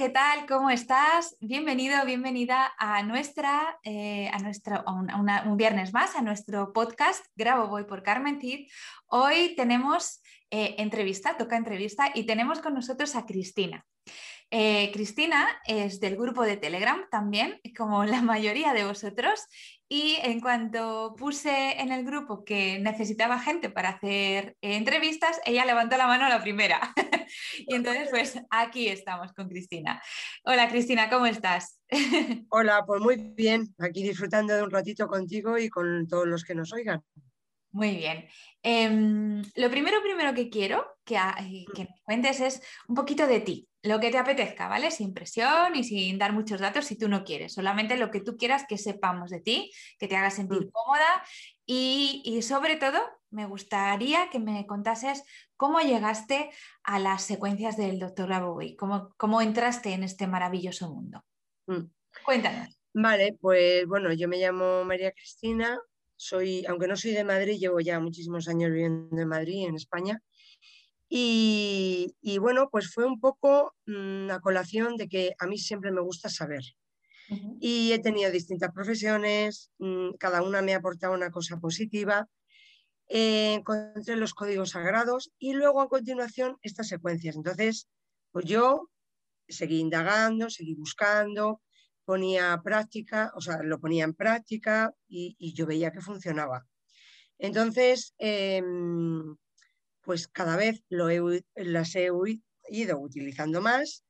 ¿Qué tal? ¿Cómo estás? Bienvenido, bienvenida a nuestra, eh, a nuestro, un viernes más, a nuestro podcast Grabo Voy por Carmen Cid. Hoy tenemos eh, entrevista, toca entrevista, y tenemos con nosotros a Cristina. Eh, Cristina es del grupo de Telegram también, como la mayoría de vosotros, y en cuanto puse en el grupo que necesitaba gente para hacer entrevistas, ella levantó la mano la primera. y entonces, pues aquí estamos con Cristina. Hola Cristina, ¿cómo estás? Hola, pues muy bien, aquí disfrutando de un ratito contigo y con todos los que nos oigan. Muy bien. Em, lo primero, primero que quiero que, eh, que me cuentes es un poquito de ti, lo que te apetezca, ¿vale? Sin presión y sin dar muchos datos si tú no quieres, solamente lo que tú quieras que sepamos de ti, que te haga sentir mm. cómoda y, sobre todo me gustaría que me contases cómo llegaste a las secuencias del doctor Grabovoi, cómo, cómo entraste en este maravilloso mundo. Mm. Cuéntanos. Vale, pues bueno, yo me llamo María Cristina, soy, aunque no soy de Madrid, llevo ya muchísimos años viviendo en Madrid, en España. Y, bueno, pues fue un poco una mm, colación de que a mí siempre me gusta saber. Y he tenido distintas profesiones, mm, cada una me ha aportado una cosa positiva. Eh, encontré los códigos sagrados y luego a continuación estas secuencias. Entonces, pues yo seguí indagando, seguí buscando, ponía práctica, o sea, lo ponía en práctica y, yo veía que funcionaba. Entonces, em, pues cada vez lo las he ido utilizando más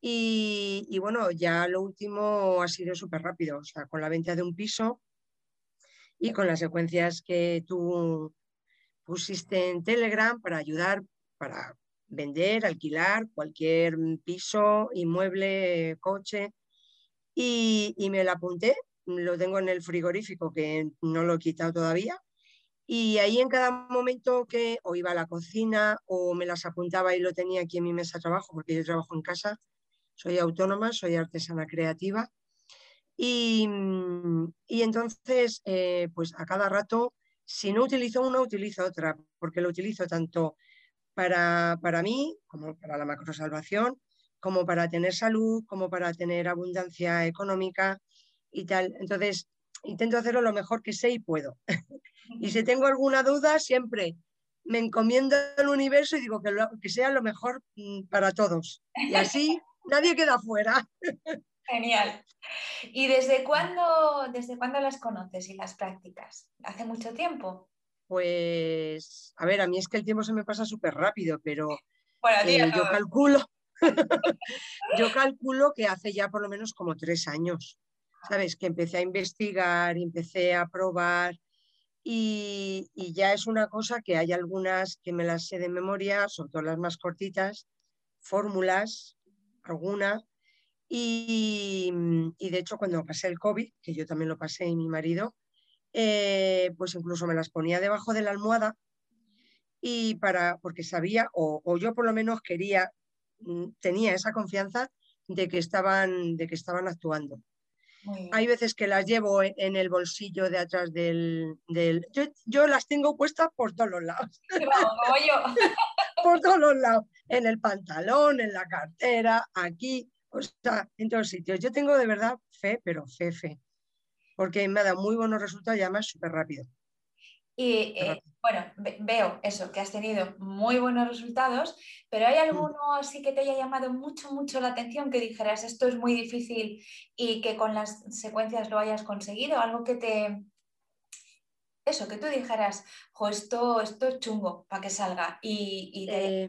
y, bueno, ya lo último ha sido súper rápido, o sea, con la venta de un piso y con las secuencias que tú pusiste en Telegram para ayudar, para vender, alquilar cualquier piso, inmueble, coche, y, me la apunté, lo tengo en el frigorífico que no lo he quitado todavía. Y ahí en cada momento que o iba a la cocina o me las apuntaba y lo tenía aquí en mi mesa de trabajo, porque yo trabajo en casa, soy autónoma, soy artesana creativa. Y, y entonces, eh, pues a cada rato, si no utilizo una, utilizo otra, porque lo utilizo tanto para, para mí como para la macrosalvación, como para tener salud, como para tener abundancia económica y tal. Entonces, intento hacerlo lo mejor que sé y puedo. y si tengo alguna duda, siempre me encomiendo al universo y digo que, que sea lo mejor mm, para todos. Y así nadie queda fuera. Genial. ¿Y desde cuándo, desde cuándo las conoces y las practicas? ¿Hace mucho tiempo? Pues, a ver, a mí es que el tiempo se me pasa súper rápido, pero eh, yo calculo, Yo calculo que hace ya por lo menos como tres años, ¿sabes? Que empecé a investigar, empecé a probar y, ya es una cosa que hay algunas que me las sé de memoria, sobre todo las más cortitas, fórmulas, alguna. Y, de hecho cuando pasé el COVID, que yo también lo pasé y mi marido, eh, pues incluso me las ponía debajo de la almohada y para, porque sabía, o, yo por lo menos quería tenía esa confianza de que estaban, de que estaban actuando. Hay veces que las llevo en el bolsillo de atrás del... Yo, las tengo puestas por todos los lados. por todos los lados. En el pantalón, en la cartera, aquí, o sea, en todos sitios. Yo tengo de verdad fe, pero fe, fe. Porque me ha dado muy buenos resultados y además súper rápido. Y eh, bueno, veo eso, que has tenido muy buenos resultados, pero ¿hay mm. alguno así que te haya llamado mucho, mucho la atención que dijeras esto es muy difícil y que con las secuencias lo hayas conseguido? Algo que te... Eso, que tú dijeras, jo, esto, esto es chungo para que salga y, eh,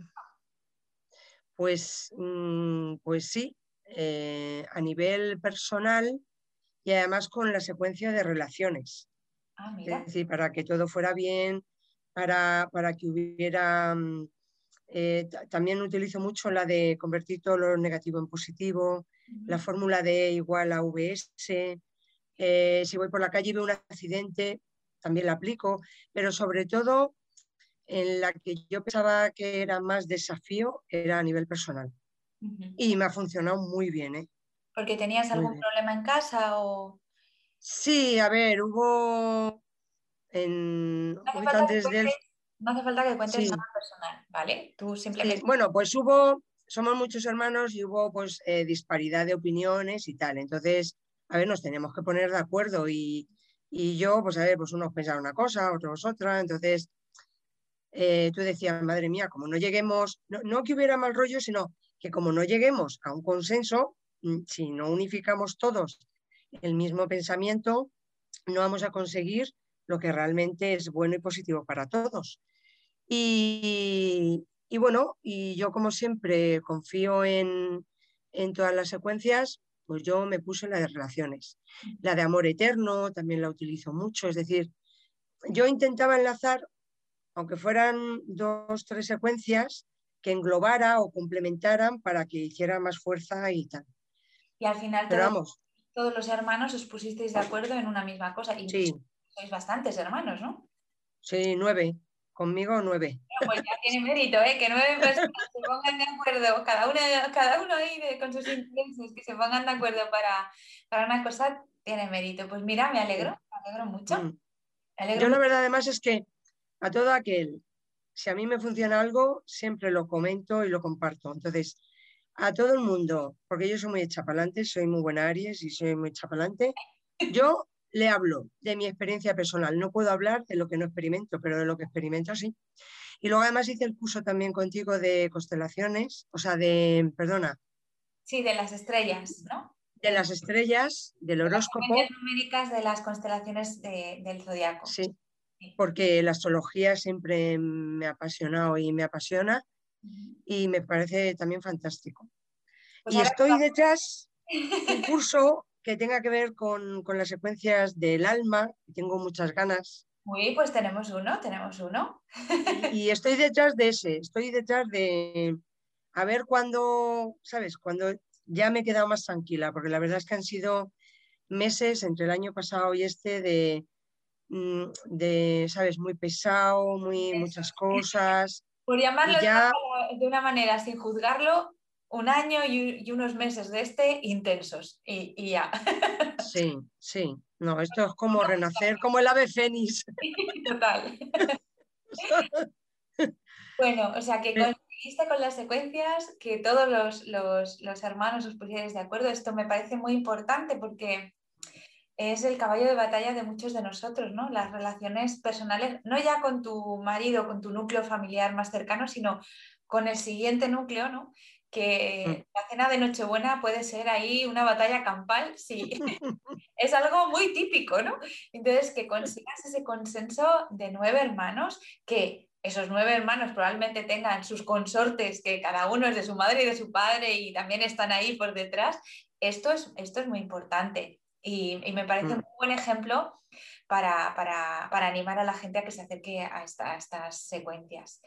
pues, mm, pues sí, eh, a nivel personal y además con la secuencia de relaciones. Ah, decir, para que todo fuera bien, para, para que hubiera... Mm, eh, también utilizo mucho la de convertir todo lo negativo en positivo, la fórmula de igual a VS. Eh, si voy por la calle y veo un accidente, también la aplico, pero sobre todo en la que yo pensaba que era más desafío era a nivel personal. Y me ha funcionado muy bien. ¿eh? ¿Porque tenías algún problema en casa o...? Sí, a ver, hubo en no hace, falta del... no hace falta que cuentes nada personal, ¿vale? Tú simplemente... Bueno, pues hubo, somos muchos hermanos y hubo pues eh, disparidad de opiniones y tal. Entonces, a ver, nos teníamos que poner de acuerdo y, y yo, pues a ver, pues unos pensaban una cosa, otros otra. Entonces, eh, tú decías, madre mía, como no lleguemos, no, no que hubiera mal rollo, sino que como no lleguemos a un consenso, mm, si no unificamos todos el mismo pensamiento, no vamos a conseguir lo que realmente es bueno y positivo para todos. Y, bueno, y yo como siempre confío en, todas las secuencias, pues yo me puse la de relaciones. La de amor eterno también la utilizo mucho, es decir, yo intentaba enlazar, aunque fueran dos, tres secuencias, que englobara o complementaran para que hiciera más fuerza y tal. Y al final Pero vamos, todos los hermanos os pusisteis de acuerdo en una misma cosa. Y sí. sois bastantes hermanos, ¿no? Sí, nueve. Conmigo nueve. pues ya tiene mérito, ¿eh? que nueve personas se pongan de acuerdo, cada uno, cada uno ahí con sus intereses, que se pongan de acuerdo para, para, una cosa, tiene mérito. Pues mira, me alegro, me alegro mucho. Mm. Yo la verdad además es que a todo aquel, si a mí me funciona algo, siempre lo comento y lo comparto. Entonces, a todo el mundo, porque yo soy muy chapalante, soy muy buena Aries y soy muy chapalante, yo le hablo de mi experiencia personal. No puedo hablar de lo que no experimento, pero de lo que experimento sí. Y luego además hice el curso también contigo de constelaciones, o sea, de, perdona. Sí, de las estrellas, ¿no? De las estrellas, del horóscopo. Las numéricas de las constelaciones del zodiaco. Sí, porque la astrología siempre me ha apasionado y me apasiona y me parece también fantástico. Pues y estoy detrás de un curso que tenga que ver con, las secuencias del alma, tengo muchas ganas. Uy, pues tenemos uno, tenemos uno. y estoy detrás de ese, estoy detrás de a ver cuándo, ¿sabes? Cuando ya me he quedado más tranquila, porque la verdad es que han sido meses entre el año pasado y este de, mm, de ¿sabes? Muy pesado, muy, muchas cosas. Por llamarlo de una manera sin juzgarlo, un año y, unos meses de este intensos y, ya. Sí, sí. No, esto es como renacer, como el ave fénix. Total. bueno, o sea que conseguiste con las secuencias que todos los, los hermanos os pusierais de acuerdo. Esto me parece muy importante porque es el caballo de batalla de muchos de nosotros, ¿no? Las relaciones personales, no ya con tu marido, con tu núcleo familiar más cercano, sino con el siguiente núcleo, ¿no? Que mm. la cena de Nochebuena puede ser ahí una batalla campal, sí. es algo muy típico, ¿no? Entonces, que consigas ese consenso de nueve hermanos, que esos nueve hermanos probablemente tengan sus consortes, que cada uno es de su madre y de su padre y también están ahí por detrás. Esto es, esto es muy importante. Y, me parece mm. un buen ejemplo para, animar a la gente a que se acerque a, estas secuencias.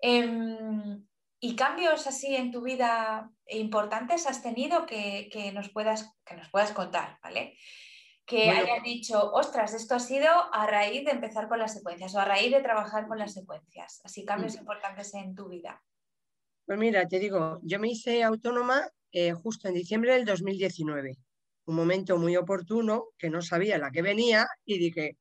Em, ¿Y cambios así en tu vida importantes has tenido que, nos, puedas, que nos puedas contar, ¿vale? Que hayas dicho, ostras, esto ha sido a raíz de empezar con las secuencias o a raíz de trabajar con las secuencias. Así cambios mm. importantes en tu vida. Pues mira, te digo, yo me hice autónoma eh, justo en diciembre del 2019 un momento muy oportuno que no sabía la que venía y dije,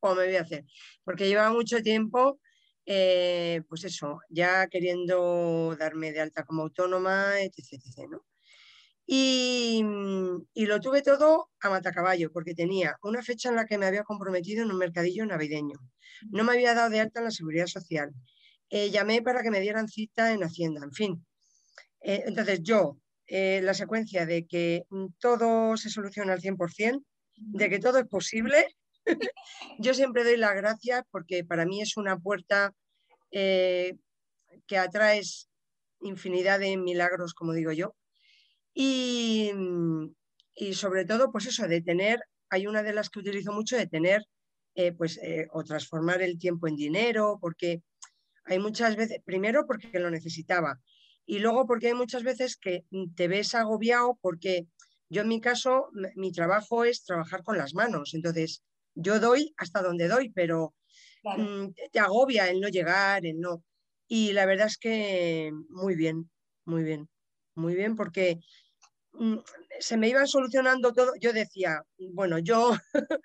¿cómo me voy a hacer? Porque llevaba mucho tiempo, eh, pues eso, ya queriendo darme de alta como autónoma, etc. etc ¿no? Y, y, lo tuve todo a matacaballo, porque tenía una fecha en la que me había comprometido en un mercadillo navideño. No me había dado de alta en la seguridad social. Eh, llamé para que me dieran cita en Hacienda, en fin. Eh, entonces yo, eh, la secuencia de que todo se soluciona al 100%, de que todo es posible, yo siempre doy las gracias porque para mí es una puerta que atrae infinidad de milagros, como digo yo. Y, y, sobre todo, pues eso, de tener, hay una de las que utilizo mucho, de tener, pues, o transformar el tiempo en dinero, porque hay muchas veces, primero porque lo necesitaba y luego porque hay muchas veces que te ves agobiado porque yo en mi caso, mi trabajo es trabajar con las manos, entonces yo doy hasta donde doy, pero mm, te agobia el no llegar, el no. Y la verdad es que muy bien, muy bien, muy bien, porque mm, se me iban solucionando todo. Yo decía, bueno, yo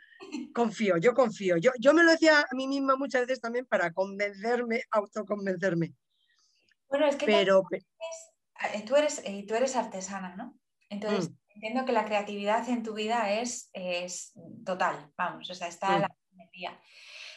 confío, yo confío. Yo, yo me lo decía a mí misma muchas veces también para convencerme, autoconvencerme. Bueno, es que Pero, eh, tú, eres, eh, tú eres artesana, ¿no? Entonces, mm. entiendo que la creatividad en tu vida es, es total, vamos, o sea, está mm. la energía.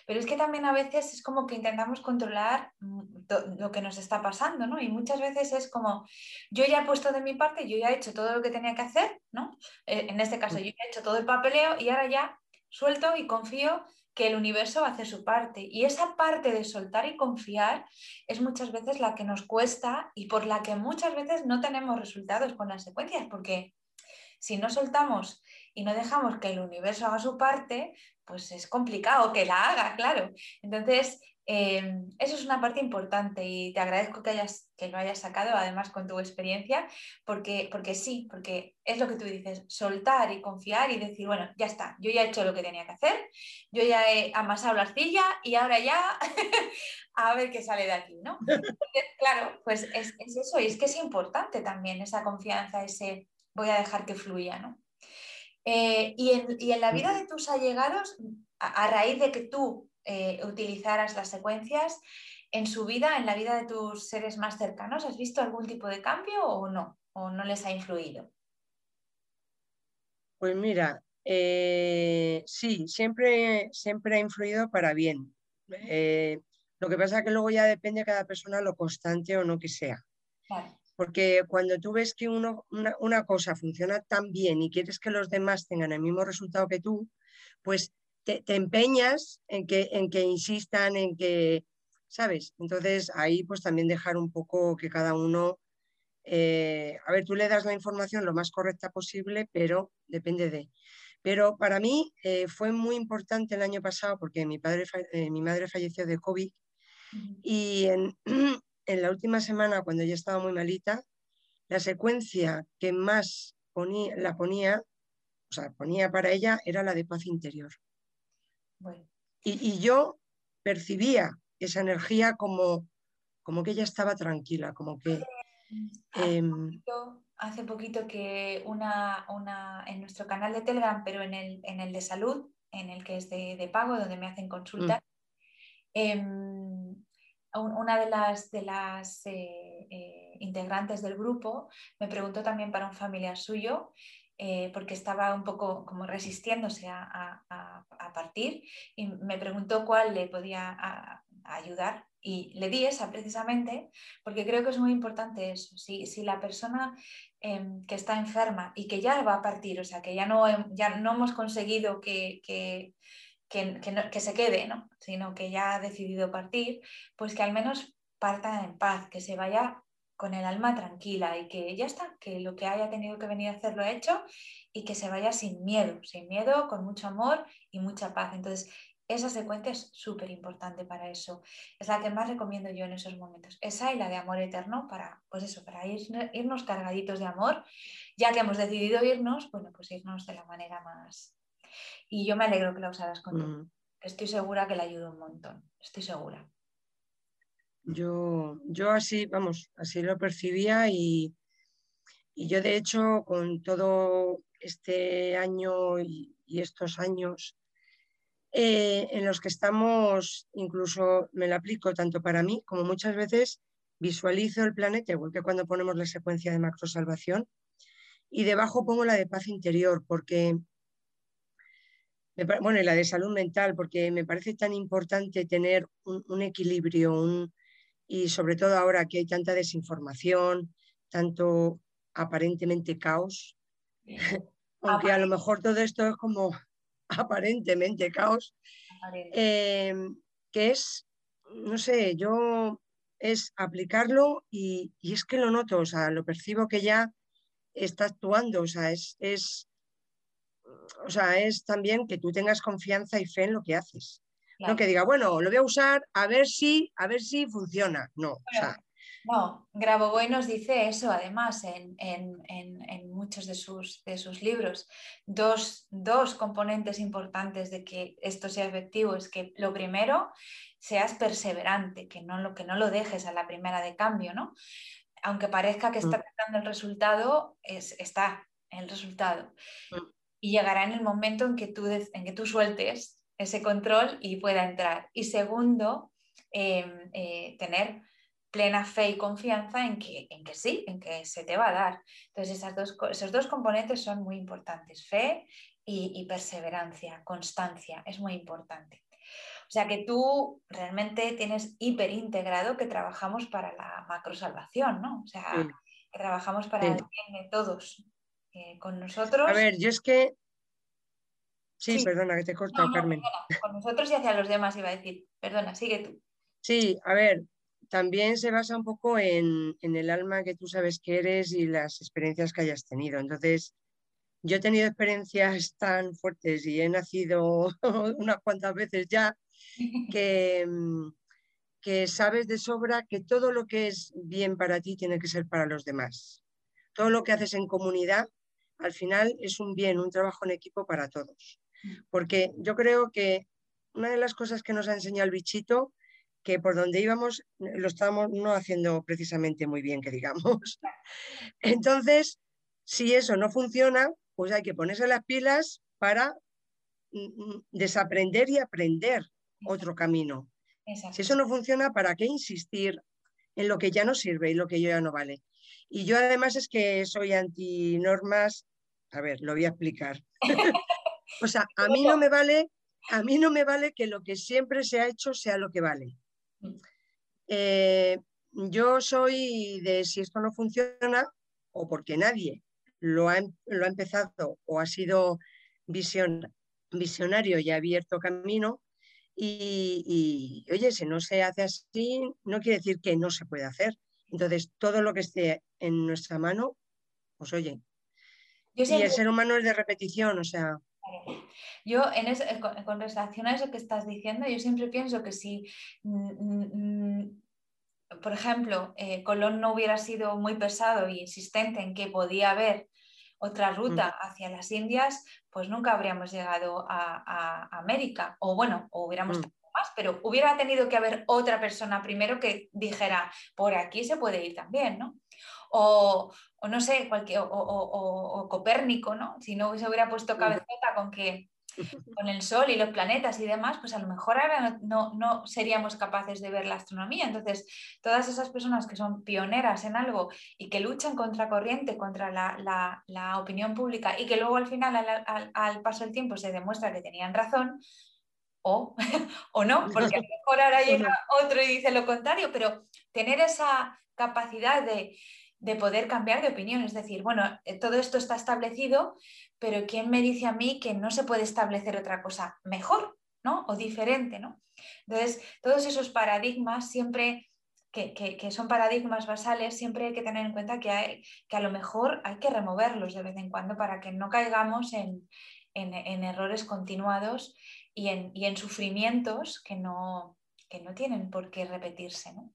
Pero es que también a veces es como que intentamos controlar mm, lo que nos está pasando, ¿no? Y muchas veces es como, yo ya he puesto de mi parte, yo ya he hecho todo lo que tenía que hacer, ¿no? Eh, en este caso, yo ya he hecho todo el papeleo y ahora ya suelto y confío que el universo hace su parte. Y esa parte de soltar y confiar es muchas veces la que nos cuesta y por la que muchas veces no tenemos resultados con las secuencias, porque si no soltamos y no dejamos que el universo haga su parte, pues es complicado que la haga, claro. Entonces, Em, eso es una parte importante y te agradezco que, hayas, que lo hayas sacado, además con tu experiencia, porque, porque sí, porque es lo que tú dices, soltar y confiar y decir, bueno, ya está, yo ya he hecho lo que tenía que hacer, yo ya he amasado la arcilla y ahora ya a ver qué sale de aquí, ¿no? claro, pues es, eso y es que es importante también esa confianza, ese voy a dejar que fluya, ¿no? Eh, y, en, la vida de tus allegados, a raíz de que tú eh, utilizaras las secuencias en su vida, en la vida de tus seres más cercanos? ¿Has visto algún tipo de cambio o no? ¿O no les ha influido? Pues mira, eh, sí, siempre, siempre ha influido para bien. Eh, lo que pasa es que luego ya depende de cada persona lo constante o no que sea. Porque cuando tú ves que uno, una, cosa funciona tan bien y quieres que los demás tengan el mismo resultado que tú, pues te, empeñas en que, en que insistan, en que, ¿sabes? Entonces ahí pues también dejar un poco que cada uno, eh, a ver, tú le das la información lo más correcta posible, pero depende de... Pero para mí eh, fue muy importante el año pasado porque mi, padre, eh, mi madre falleció de COVID y en, en, la última semana, cuando ya estaba muy malita, la secuencia que más ponía, la ponía, o sea, ponía para ella era la de paz interior. Y, yo percibía esa energía como, como que ella estaba tranquila, como que... Em, hace, poquito, que una, una, en nuestro canal de Telegram, pero en el, en el de salud, en el que es de, pago, donde me hacen consultas, mm. em, una de las, de las eh, eh, integrantes del grupo me preguntó también para un familiar suyo eh, porque estaba un poco como resistiéndose a, partir y me preguntó cuál le podía ayudar y le di esa precisamente porque creo que es muy importante eso. Si, la persona em, que está enferma y que ya va a partir, o sea, que ya no, ya no hemos conseguido que, que, que se quede, ¿no? sino que ya ha decidido partir, pues que al menos parta en paz, que se vaya con el alma tranquila y que ya está, que lo que haya tenido que venir a hacer lo ha hecho y que se vaya sin miedo, sin miedo, con mucho amor y mucha paz. Entonces, esa secuencia es súper importante para eso. Es la que más recomiendo yo en esos momentos. Esa y la de amor eterno para, pues eso, para irnos cargaditos de amor. Ya que hemos decidido irnos, bueno, pues irnos de la manera más... Y yo me alegro que la usaras con mm. Estoy segura que le ayuda un montón. Estoy segura. Yo, yo así, vamos, así lo percibía y, yo de hecho con todo este año y, estos años eh, en los que estamos, incluso me lo aplico tanto para mí como muchas veces visualizo el planeta, igual que cuando ponemos la secuencia de macrosalvación, y debajo pongo la de paz interior, porque, bueno, y la de salud mental, porque me parece tan importante tener un, equilibrio y sobre todo ahora que hay tanta desinformación, tanto aparentemente caos, aunque a lo mejor todo esto es como aparentemente caos, em, que es, no sé, yo es aplicarlo y, es que lo noto, o sea, lo percibo que ya está actuando, o sea, es, es, o sea, es también que tú tengas confianza y fe en lo que haces. No que diga, bueno, lo voy a usar a ver si, a ver si funciona. No, o sea, no, Grabovoi nos dice eso además en, muchos de sus, de sus libros. Dos, componentes importantes de que esto sea efectivo es que lo primero, seas perseverante, que no lo, que no lo dejes a la primera de cambio, ¿no? Aunque parezca que está dando mm. el resultado, es, está el resultado. Mm. Y llegará en el momento en que tú, en que tú sueltes ese control y pueda entrar. Y segundo, em, eh, tener plena fe y confianza en que, en que sí, en que se te va a dar. Entonces, esas dos, esos dos componentes son muy importantes, fe y, perseverancia, constancia, es muy importante. O sea que tú realmente tienes hiper integrado que trabajamos para la macrosalvación, ¿no? O sea, que trabajamos para el bien de todos. Eh, con nosotros. A ver, yo es que. Sí, perdona que te he cortado, Carmen. Con nosotros y hacia los demás iba a decir. Perdona, sigue tú. Sí, a ver, también se basa un poco en, el alma que tú sabes que eres y las experiencias que hayas tenido. Entonces, yo he tenido experiencias tan fuertes y he nacido unas cuantas veces ya que, mm, que sabes de sobra que todo lo que es bien para ti tiene que ser para los demás. Todo lo que haces en comunidad, al final es un bien, un trabajo en equipo para todos. Porque yo creo que una de las cosas que nos ha enseñado el bichito que por donde íbamos lo estábamos no haciendo precisamente muy bien, que digamos. Entonces, si eso no funciona, pues hay que ponerse las pilas para mm, mm, desaprender y aprender otro camino. Si eso no funciona, ¿para qué insistir en lo que ya no sirve y lo que ya no vale? Y yo además es que soy antinormas, a ver, lo voy a explicar. o sea, a mí no me vale, a mí no me vale que lo que siempre se ha hecho sea lo que vale. Eh, yo soy de si esto no funciona o porque nadie lo ha, em, lo ha empezado o ha sido visionario y ha abierto camino. Y, oye, si no se hace así, no quiere decir que no se puede hacer. Entonces, todo lo que esté en nuestra mano, pues oye. Y el ser humano es de repetición, o sea. Yo, en, con, relación a eso que estás diciendo, yo siempre pienso que si, mm, mm, mm, por ejemplo, eh, Colón no hubiera sido muy pesado e insistente en que podía haber otra ruta hacia las Indias, pues nunca habríamos llegado a, América. O bueno, o hubiéramos más, pero hubiera tenido que haber otra persona primero que dijera, por aquí se puede ir también, ¿no? O, no sé, cualquier, o, Copérnico, ¿no? Si no se hubiera puesto cabezota con que con el Sol y los planetas y demás, pues a lo mejor ahora no, seríamos capaces de ver la astronomía. Entonces, todas esas personas que son pioneras en algo y que luchan contra corriente, contra la, opinión pública y que luego al final, al, paso del tiempo, se demuestra que tenían razón, o, o no, porque a lo mejor ahora llega otro y dice lo contrario, pero tener esa capacidad de, de poder cambiar de opinión. Es decir, bueno, eh, todo esto está establecido, pero ¿quién me dice a mí que no se puede establecer otra cosa mejor, ¿no? O diferente, ¿no? Entonces, todos esos paradigmas siempre... Que, son paradigmas basales, siempre hay que tener en cuenta que, hay, que a lo mejor hay que removerlos de vez en cuando para que no caigamos en, errores continuados y en, y en sufrimientos que no, que no tienen por qué repetirse. ¿no?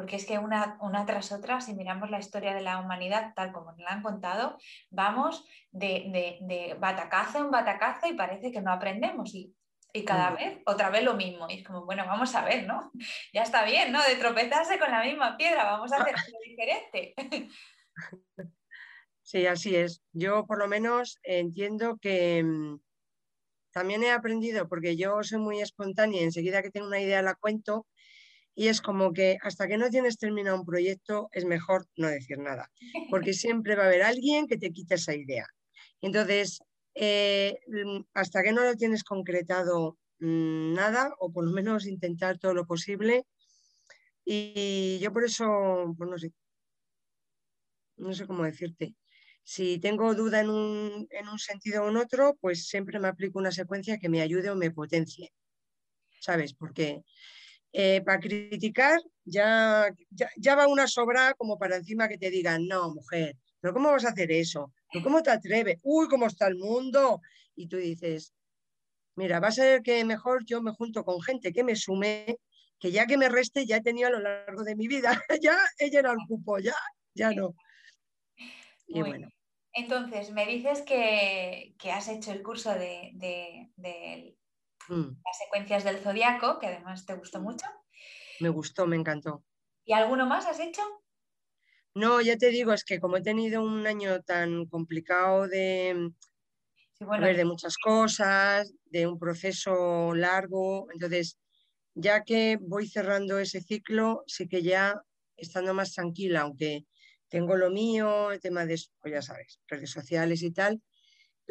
Porque es que una, una, tras otra, si miramos la historia de la humanidad tal como nos la han contado, vamos de, de, batacazo en batacazo y parece que no aprendemos y, cada vez otra vez lo mismo. Y es como, bueno, vamos a ver, ¿no? Ya está bien, ¿no? De tropezarse con la misma piedra, vamos a hacer algo diferente. Sí, así es. Yo por lo menos entiendo que mm, también he aprendido, porque yo soy muy espontánea, enseguida que tengo una idea la cuento y es como que hasta que no tienes terminado un proyecto es mejor no decir nada, porque siempre va a haber alguien que te quite esa idea. Entonces, eh, mm, hasta que no lo tienes concretado mm, nada, o por lo menos intentar todo lo posible, y yo por eso, pues no sé, no sé cómo decirte. Si tengo duda en un, en un sentido o en otro, pues siempre me aplico una secuencia que me ayude o me potencie. ¿Sabes? Porque eh, para criticar ya, ya, va una sobra como para encima que te digan, no, mujer, pero ¿cómo vas a hacer eso? ¿Pero ¿Cómo te atreves? Uy, ¿cómo está el mundo? Y tú dices, mira, va a ser que mejor yo me junto con gente que me sume, que ya que me reste ya he tenido a lo largo de mi vida, ya he llenado el cupo, ya, ya no. Y bueno. Entonces, me dices que, has hecho el curso de, mm. las secuencias del zodiaco, que además te gustó mucho. Me gustó, me encantó. ¿Y alguno más has hecho? No, ya te digo, es que como he tenido un año tan complicado de, ver, de muchas cosas, de un proceso largo, entonces ya que voy cerrando ese ciclo, sí que ya estando más tranquila, aunque tengo lo mío, el tema de, pues ya sabes, redes sociales y tal,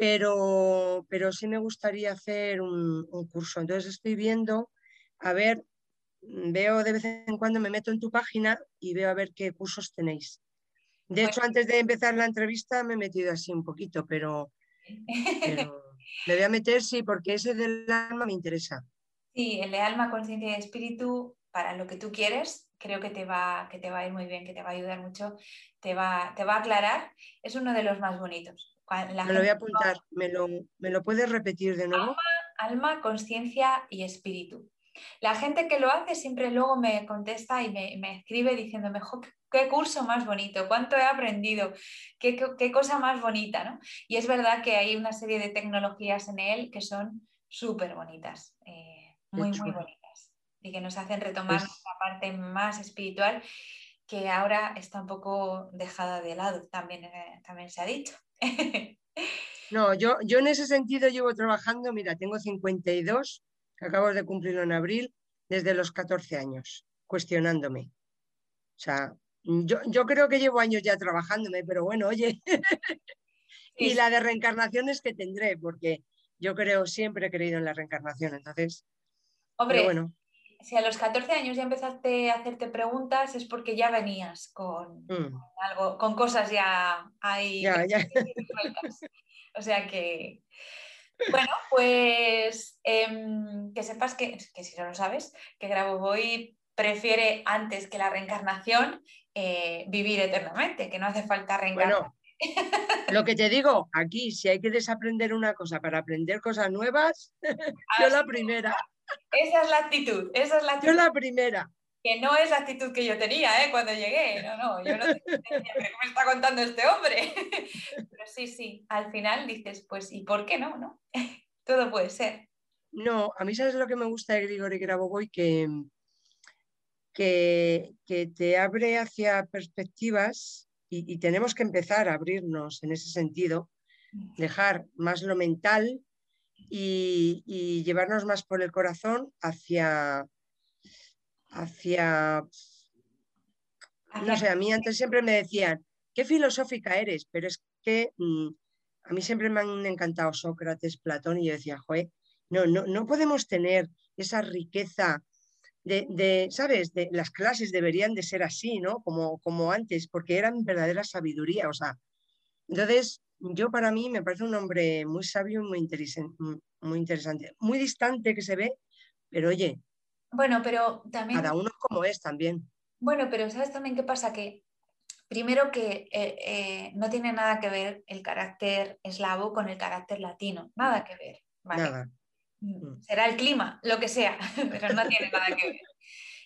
pero, pero sí me gustaría hacer un, curso. Entonces estoy viendo, a ver, veo de vez en cuando, me meto en tu página y veo a ver qué cursos tenéis. De hecho, antes de empezar la entrevista me he metido así un poquito, pero, pero me voy a meter, sí, porque ese del alma me interesa. Sí, el de alma, conciencia y espíritu, para lo que tú quieres, creo que te, va, que te va a ir muy bien, que te va a ayudar mucho, te va, te va a aclarar. Es uno de los más bonitos. Me lo voy a apuntar, ¿Me, lo, ¿me lo puedes repetir de nuevo? Alma, conciencia y espíritu. La gente que lo hace siempre luego me contesta y me, escribe diciéndome, qué curso más bonito, cuánto he aprendido, qué, qué, cosa más bonita, ¿no? Y es verdad que hay una serie de tecnologías en él que son súper bonitas. Eh, muy, muy bonitas y que nos hacen retomar pues la parte más espiritual que ahora está un poco dejada de lado, también, eh, también se ha dicho. no, yo, yo en ese sentido llevo trabajando, mira, tengo 52, acabo de cumplirlo en abril, desde los 14 años, cuestionándome. O sea, yo, yo creo que llevo años ya trabajándome, pero bueno, oye, y la de reencarnaciones que tendré, porque yo creo, siempre he creído en la reencarnación, entonces Hombre, bueno. Si a los 14 años ya empezaste a hacerte preguntas es porque ya venías con, mm. algo, con cosas ya ahí. O sea que, bueno, pues em, que sepas que, que, si no lo sabes, que Grabovoi prefiere antes que la reencarnación eh, vivir eternamente, que no hace falta reencarnar. Bueno, lo que te digo, aquí, si hay que desaprender una cosa para aprender cosas nuevas, yo la primera. Esa es la actitud, esa es la actitud. Yo la primera. Que no es la actitud que yo tenía ¿eh? cuando llegué. No, no, yo no tenía, ¿qué me está contando este hombre? Pero sí, sí, al final dices, pues, ¿y por qué no? no? Todo puede ser. No, a mí sabes lo que me gusta de Grigori Grabovoi, que, que, que te abre hacia perspectivas y, y, tenemos que empezar a abrirnos en ese sentido, mm. dejar más lo mental y, llevarnos más por el corazón hacia, hacia, no sé, a mí antes siempre me decían, qué filosófica eres, pero es que mm, a mí siempre me han encantado Sócrates, Platón, y yo decía, no, no, no podemos tener esa riqueza de, de, ¿sabes? De, las clases deberían de ser así, ¿no? Como, como antes, porque eran verdadera sabiduría, o sea. Entonces, yo para mí me parece un hombre muy sabio y muy, muy interesante. Muy distante que se ve, pero oye. Bueno, pero también. Cada uno como es también. Bueno, pero ¿sabes también qué pasa? Que primero que eh, eh, no tiene nada que ver el carácter eslavo con el carácter latino. Nada que ver. Nada. Mm, mm. Será el clima, lo que sea, pero no tiene nada que ver.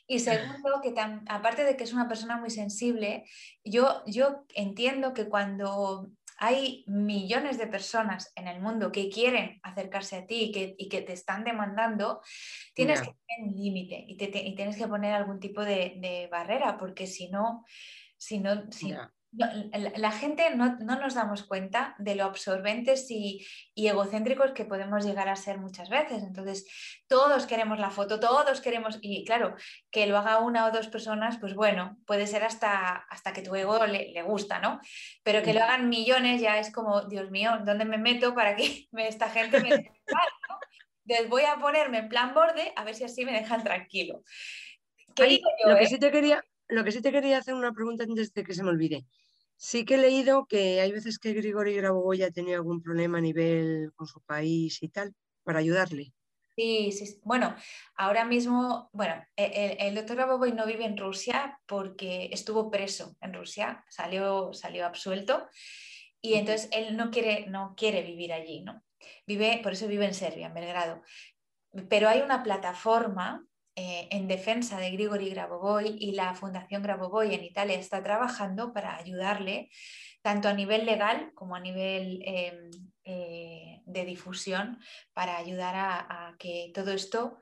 Y segundo, que aparte de que es una persona muy sensible, yo, yo entiendo que cuando hay millones de personas en el mundo que quieren acercarse a ti y que, te están demandando, tienes que poner un límite y, tienes que poner algún tipo de, barrera, porque si no, si no, la, gente no, nos damos cuenta de lo absorbentes y, egocéntricos que podemos llegar a ser muchas veces. Entonces, todos queremos la foto, todos queremos, y claro, que lo haga una o dos personas, pues bueno, puede ser hasta, hasta que tu ego le, gusta, ¿no? Pero que lo hagan millones ya es como, Dios mío, ¿dónde me meto para que esta gente me... Entonces voy a ponerme en plan borde a ver si así me dejan tranquilo. lo, que eh? sí te quería, lo que sí te quería hacer una pregunta antes de que se me olvide. Sí que he leído que hay veces que Grigori Grabovoi ha tenido algún problema a nivel con su país y tal, para ayudarle. Sí, sí, bueno, ahora mismo, bueno, e, el, doctor Grabovoi no vive en Rusia porque estuvo preso en Rusia, salió, salió absuelto y entonces él no quiere, no quiere vivir allí, ¿no? Vive, por eso vive en Serbia, en Belgrado. Pero hay una plataforma eh, en defensa de Grigori Grabovoi y la Fundación Grabovoi en Italia está trabajando para ayudarle tanto a nivel legal como a nivel em, eh, de difusión para ayudar a, que todo esto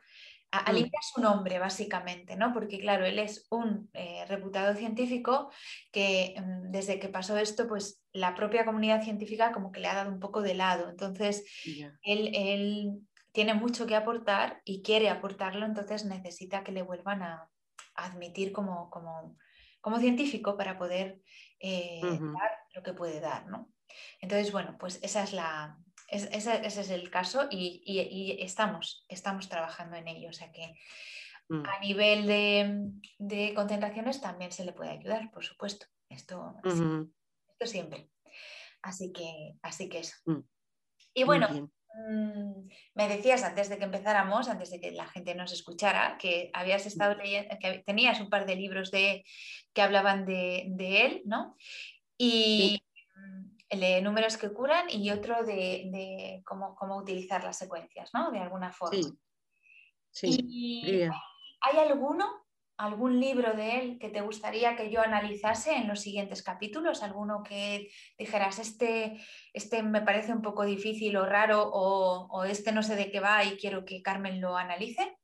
a, mm. su nombre, básicamente, ¿no? Porque, claro, él es un eh, reputado científico que mm, desde que pasó esto, pues la propia comunidad científica como que le ha dado un poco de lado. Entonces, él, él, tiene mucho que aportar y quiere aportarlo, entonces necesita que le vuelvan a, admitir como, como, como, científico para poder eh, dar lo que puede dar. ¿no? Entonces, bueno, pues esa es la, ese, es el caso y, estamos, estamos trabajando en ello. O sea que mm. a nivel de, concentraciones también se le puede ayudar, por supuesto. Esto, esto siempre. Así que, así que eso. Mm. Y bueno, me decías antes de que empezáramos, antes de que la gente nos escuchara, que habías estado leyendo, que tenías un par de libros de, que hablaban de, él, ¿no? Y el de números que curan y otro de, cómo, utilizar las secuencias, ¿no? De alguna forma. Sí. ¿Hay alguno algún libro de él que te gustaría que yo analizase en los siguientes capítulos? ¿Alguno que dijeras, este, este me parece un poco difícil o raro o, este no sé de qué va y quiero que Carmen lo analice?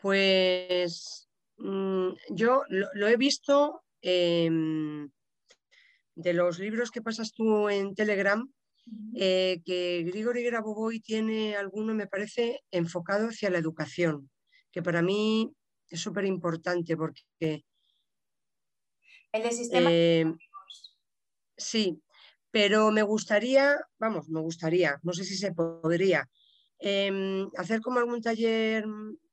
Pues mm, yo lo, he visto em, de los libros que pasas tú en Telegram, eh, que Grigori Grabovoi tiene alguno, me parece, enfocado hacia la educación que para mí es súper importante porque... El de sistema... Eh, sí, pero me gustaría, vamos, me gustaría, no sé si se podría, em, hacer como algún taller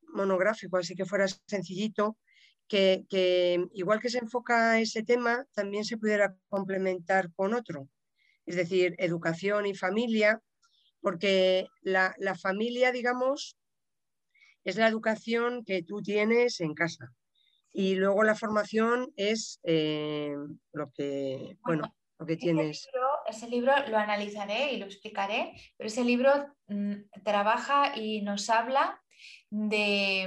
monográfico, así que fuera sencillito, que, igual que se enfoca ese tema, también se pudiera complementar con otro, es decir, educación y familia, porque la, la familia, digamos, es la educación que tú tienes en casa. Y luego la formación es eh, lo que, bueno, lo que tienes. Ese libro, lo analizaré y lo explicaré, pero ese libro mm, trabaja y nos habla de,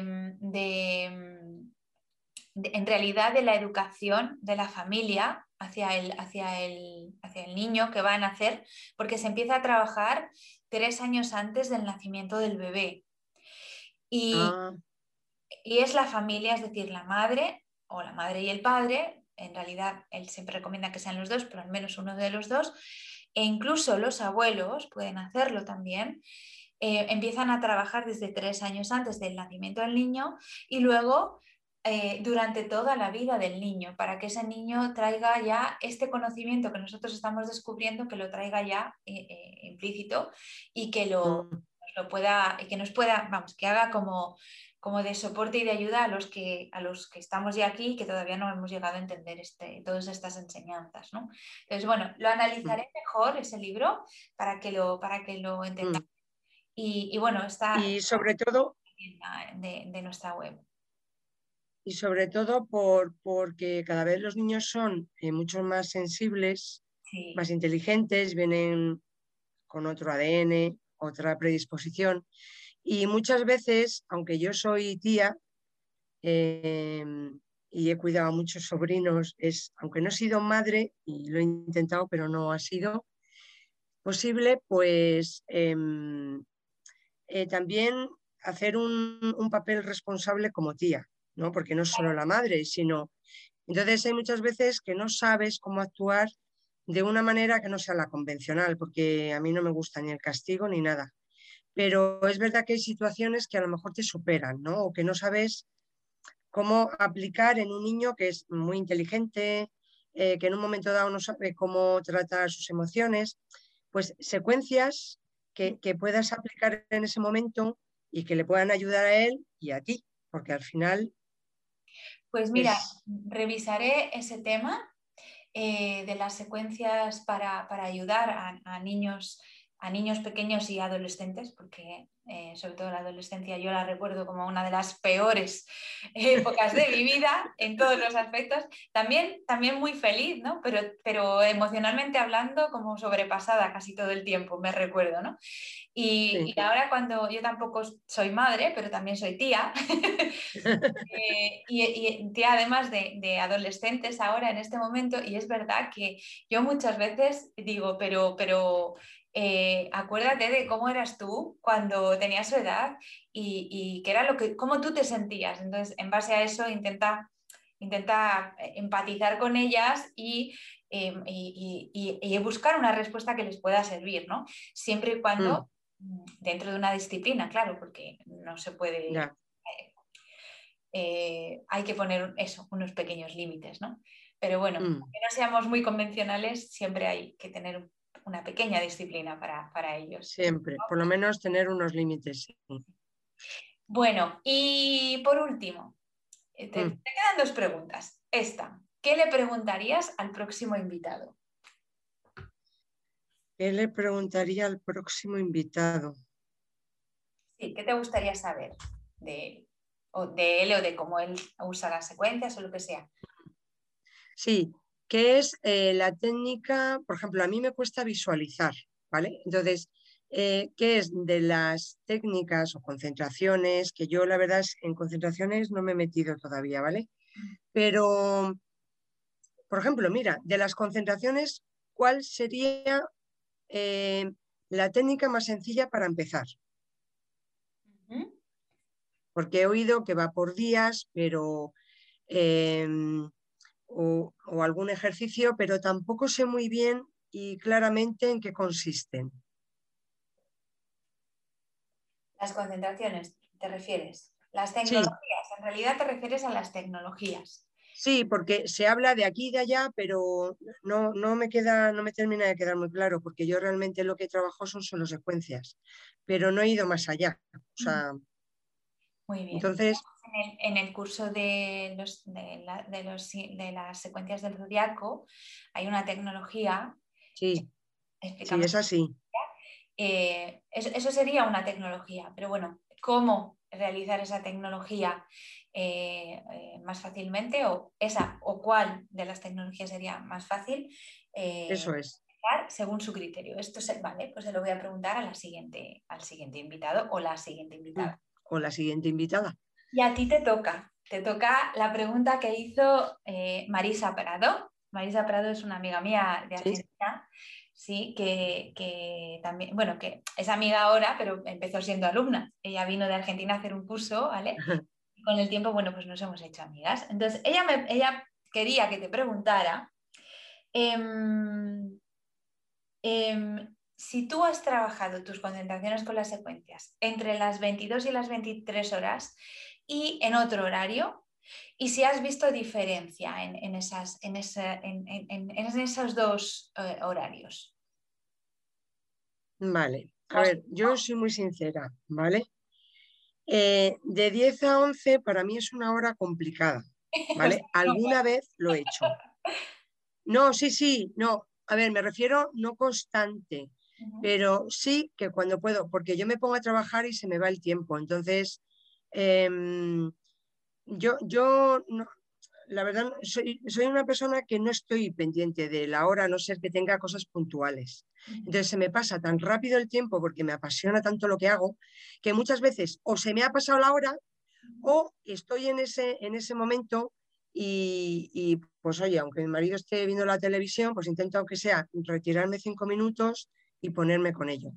en realidad, de la educación de la familia hacia el, hacia, el, hacia el niño que va a nacer, porque se empieza a trabajar tres años antes del nacimiento del bebé. Ah. Y, es la familia, es decir, la madre o la madre y el padre, en realidad él siempre recomienda que sean los dos, pero al menos uno de los dos, e incluso los abuelos pueden hacerlo también, eh, empiezan a trabajar desde tres años antes del nacimiento del niño y luego eh, durante toda la vida del niño, para que ese niño traiga ya este conocimiento que nosotros estamos descubriendo, que lo traiga ya eh, implícito y que lo, lo pueda, que nos pueda, vamos, que haga como, como de soporte y de ayuda a los que, a los que estamos ya aquí y que todavía no hemos llegado a entender este, todas estas enseñanzas. ¿no? Entonces, bueno, lo analizaré mm. mejor ese libro para que lo, para que lo entendamos. Mm. Y, bueno, está y sobre todo de, nuestra web. Y sobre todo por, porque cada vez los niños son eh, mucho más sensibles, más inteligentes, vienen con otro ADN, otra predisposición. Y muchas veces, aunque yo soy tía em, y he cuidado a muchos sobrinos, es, aunque no he sido madre, y lo he intentado, pero no ha sido posible, pues em, eh, también hacer un, papel responsable como tía, ¿no? porque no es solo la madre, sino Entonces hay muchas veces que no sabes cómo actuar de una manera que no sea la convencional, porque a mí no me gusta ni el castigo ni nada. Pero es verdad que hay situaciones que a lo mejor te superan, ¿no? O que no sabes cómo aplicar en un niño que es muy inteligente, eh, que en un momento dado no sabe cómo tratar sus emociones, pues secuencias que, puedas aplicar en ese momento y que le puedan ayudar a él y a ti, porque al final... Pues mira, revisaré ese tema eh, de las secuencias para, ayudar a, niños, a niños pequeños y adolescentes, porque eh, sobre todo la adolescencia, yo la recuerdo como una de las peores épocas de mi vida en todos los aspectos. También, también muy feliz, ¿no? Pero, pero emocionalmente hablando, como sobrepasada casi todo el tiempo, me recuerdo, ¿no? Y, ahora cuando yo tampoco soy madre, pero también soy tía, eh, y, tía además de, de, adolescentes ahora en este momento, y es verdad que yo muchas veces digo, pero, pero eh, acuérdate de cómo eras tú cuando tenías su edad y, qué era lo que, cómo tú te sentías. Entonces, en base a eso, intenta, intenta empatizar con ellas y, em, buscar una respuesta que les pueda servir, ¿no? Siempre y cuando mm. dentro de una disciplina, claro, porque no se puede... Eh, eh, hay que poner eso, unos pequeños límites, ¿no? Pero bueno, mm. que no seamos muy convencionales, siempre hay que tener una pequeña disciplina para, ellos. Siempre, por lo menos tener unos límites. Bueno, y por último, eh, te, mm. te, quedan dos preguntas. Esta, ¿qué le preguntarías al próximo invitado? ¿Qué le preguntaría al próximo invitado? Sí, ¿qué te gustaría saber de él? O de él o de cómo él usa las secuencias o lo que sea. Sí, que es eh, la técnica, por ejemplo, a mí me cuesta visualizar, ¿vale? Entonces, eh, ¿qué es de las técnicas o concentraciones? Que yo la verdad es en concentraciones no me he metido todavía, ¿vale? Pero, por ejemplo, mira, de las concentraciones, ¿cuál sería eh, la técnica más sencilla para empezar? Porque he oído que va por días, pero em, o, algún ejercicio, pero tampoco sé muy bien y claramente en qué consisten. Las concentraciones, ¿te refieres? Las tecnologías, en realidad te refieres a las tecnologías. Sí, porque se habla de aquí y de allá, pero no, no, me queda, no me termina de quedar muy claro, porque yo realmente lo que trabajo son solo secuencias, pero no he ido más allá. O sea, muy bien. Entonces, en el, curso de, los, de, las secuencias del zodiaco hay una tecnología. Sí, sí es así. Eh, eso, sería una tecnología, pero bueno, ¿cómo realizar esa tecnología eh, eh, más fácilmente? O esa o cuál de las tecnologías sería más fácil. eso es. Según su criterio. Esto se, vale, pues se lo voy a preguntar a la siguiente, al siguiente invitado o la siguiente invitada o la siguiente invitada. Y a ti te toca, te toca la pregunta que hizo eh, Marisa Prado. Marisa Prado es una amiga mía de Argentina, sí, que, también, bueno, que es amiga ahora, pero empezó siendo alumna. Ella vino de Argentina a hacer un curso, ¿vale? Y con el tiempo, bueno, pues nos hemos hecho amigas. Entonces, ella, me, ella quería que te preguntara, em, em, si tú has trabajado tus concentraciones con las secuencias entre las 22 y las 23 horas y en otro horario, y si has visto diferencia en, esas, en, esos dos eh, horarios. Vale, a ver, yo soy muy sincera, ¿vale? Eh, de 10 a 11 para mí es una hora complicada, ¿vale? Alguna vez lo he hecho. No, sí, sí, no. A ver, me refiero no constante, pero sí que cuando puedo, porque yo me pongo a trabajar y se me va el tiempo. Entonces, em, yo, yo la verdad, soy, soy, una persona que no estoy pendiente de la hora, a no ser que tenga cosas puntuales. Entonces se me pasa tan rápido el tiempo porque me apasiona tanto lo que hago, que muchas veces o se me ha pasado la hora o estoy en ese, en ese momento y, y, pues oye, aunque mi marido esté viendo la televisión, pues intento aunque sea retirarme cinco minutos y ponerme con ello.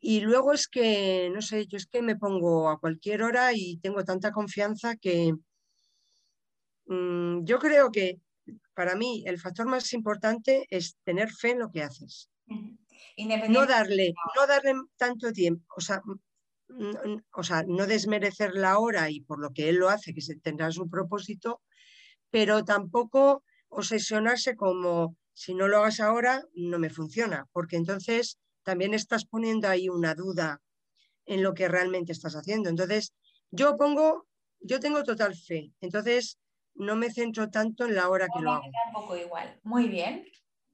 Y luego es que, no sé, yo es que me pongo a cualquier hora y tengo tanta confianza que mm, yo creo que para mí el factor más importante es tener fe en lo que haces. No darle, no darle tanto tiempo, o sea, o sea, no desmerecer la hora y por lo que él lo hace, que se tendrá su propósito, pero tampoco obsesionarse como si no lo hagas ahora, no me funciona, porque entonces también estás poniendo ahí una duda en lo que realmente estás haciendo. Entonces, yo pongo, yo tengo total fe, entonces no me centro tanto en la hora que lo hago. Un poco igual. Muy bien,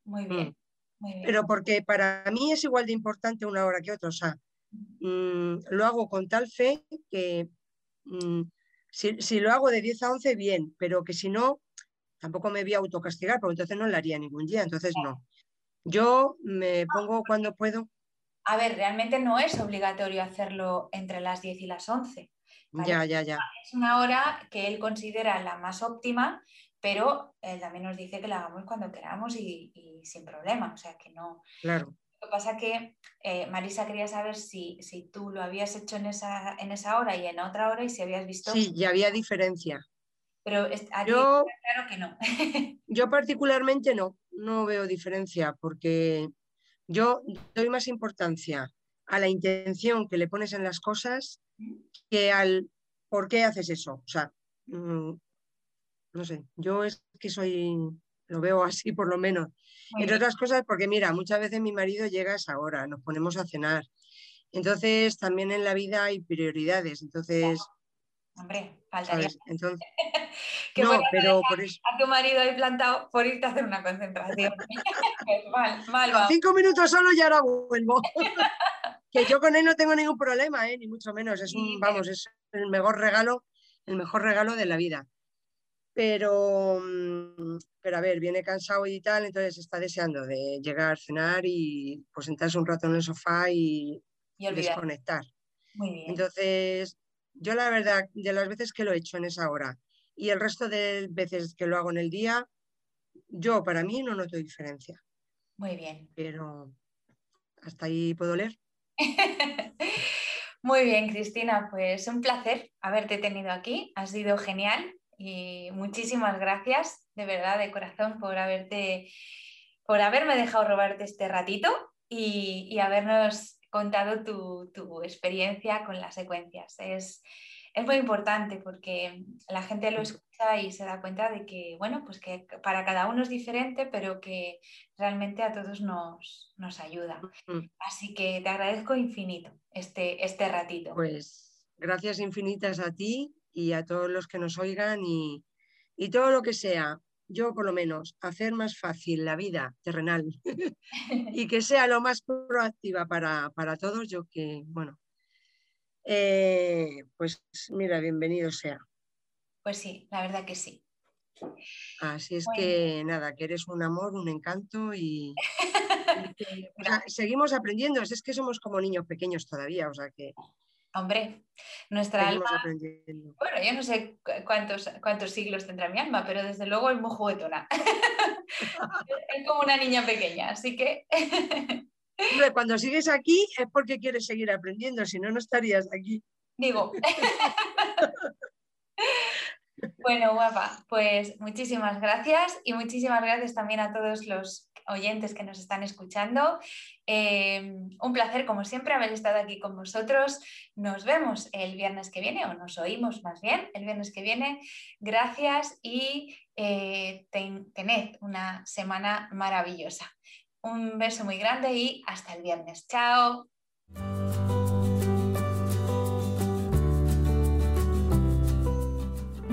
muy bien. Mm. Pero porque para mí es igual de importante una hora que otra. O sea, mm, lo hago con tal fe que mm, si, lo hago de 10 a 11, bien, pero que si no, tampoco me voy a autocastigar, porque entonces no lo haría ningún día. Entonces, no. Yo me pongo cuando puedo. A ver, realmente no es obligatorio hacerlo entre las 10 y las 11. Ya, ya, ya. Es una hora que él considera la más óptima, pero él también nos dice que la hagamos cuando queramos y, sin problema. O sea que no. Claro. Lo que pasa que eh, Marisa quería saber si, si, tú lo habías hecho en esa, en esa hora y en otra hora y si habías visto. Sí, ya había diferencia. Pero yo, claro que no. yo particularmente no, no veo diferencia porque yo doy más importancia a la intención que le pones en las cosas que al por qué haces eso. O sea, mm, no sé, yo es que soy, lo veo así por lo menos. Entre otras cosas, porque mira, muchas veces mi marido llega a esa hora, nos ponemos a cenar. Entonces, también en la vida hay prioridades. Entonces. Hombre, faltaría. Entonces, no, pero por eso. A tu marido ahí plantado por irte a hacer una concentración. mal, mal. Cinco minutos solo y ahora vuelvo. que yo con él no tengo ningún problema, ¿eh? ni mucho menos. Es un, vamos, es el mejor regalo, el mejor regalo de la vida. Pero, mm, pero a ver, viene cansado y tal, entonces está deseando de llegar a cenar y pues sentarse un rato en el sofá y, desconectar. Entonces, yo la verdad, de las veces que lo he hecho en esa hora y el resto de veces que lo hago en el día, yo para mí no noto diferencia. Muy bien. Pero hasta ahí puedo leer. Muy bien, Cristina, pues un placer haberte tenido aquí. Ha sido genial y muchísimas gracias, de verdad, de corazón, por haberte, por haberme dejado robarte este ratito y, habernos contado tu, tu, experiencia con las secuencias. Es, es muy importante porque la gente lo escucha y se da cuenta de que, bueno, pues que para cada uno es diferente, pero que realmente a todos nos, nos ayuda. Así que te agradezco infinito este, este ratito. Pues gracias infinitas a ti y a todos los que nos oigan y, y todo lo que sea, yo por lo menos, hacer más fácil la vida terrenal y que sea lo más proactiva para, para todos, yo que, bueno, eh, pues mira, bienvenido sea. Pues sí, la verdad que sí. Así es que nada, que eres un amor, un encanto y, seguimos aprendiendo. Es que somos como niños pequeños todavía, o sea que. Hombre, nuestra alma. Bueno, yo no sé cuántos, cuántos siglos tendrá mi alma, pero desde luego es muy juguetona. es como una niña pequeña, así que. cuando sigues aquí es porque quieres seguir aprendiendo, si no, no estarías aquí. Digo. bueno, guapa, pues muchísimas gracias y muchísimas gracias también a todos los oyentes que nos están escuchando. Eh, un placer, como siempre, haber estado aquí con vosotros. Nos vemos el viernes que viene, o nos oímos más bien el viernes que viene. Gracias y eh, tened una semana maravillosa. Un beso muy grande y hasta el viernes. Chao.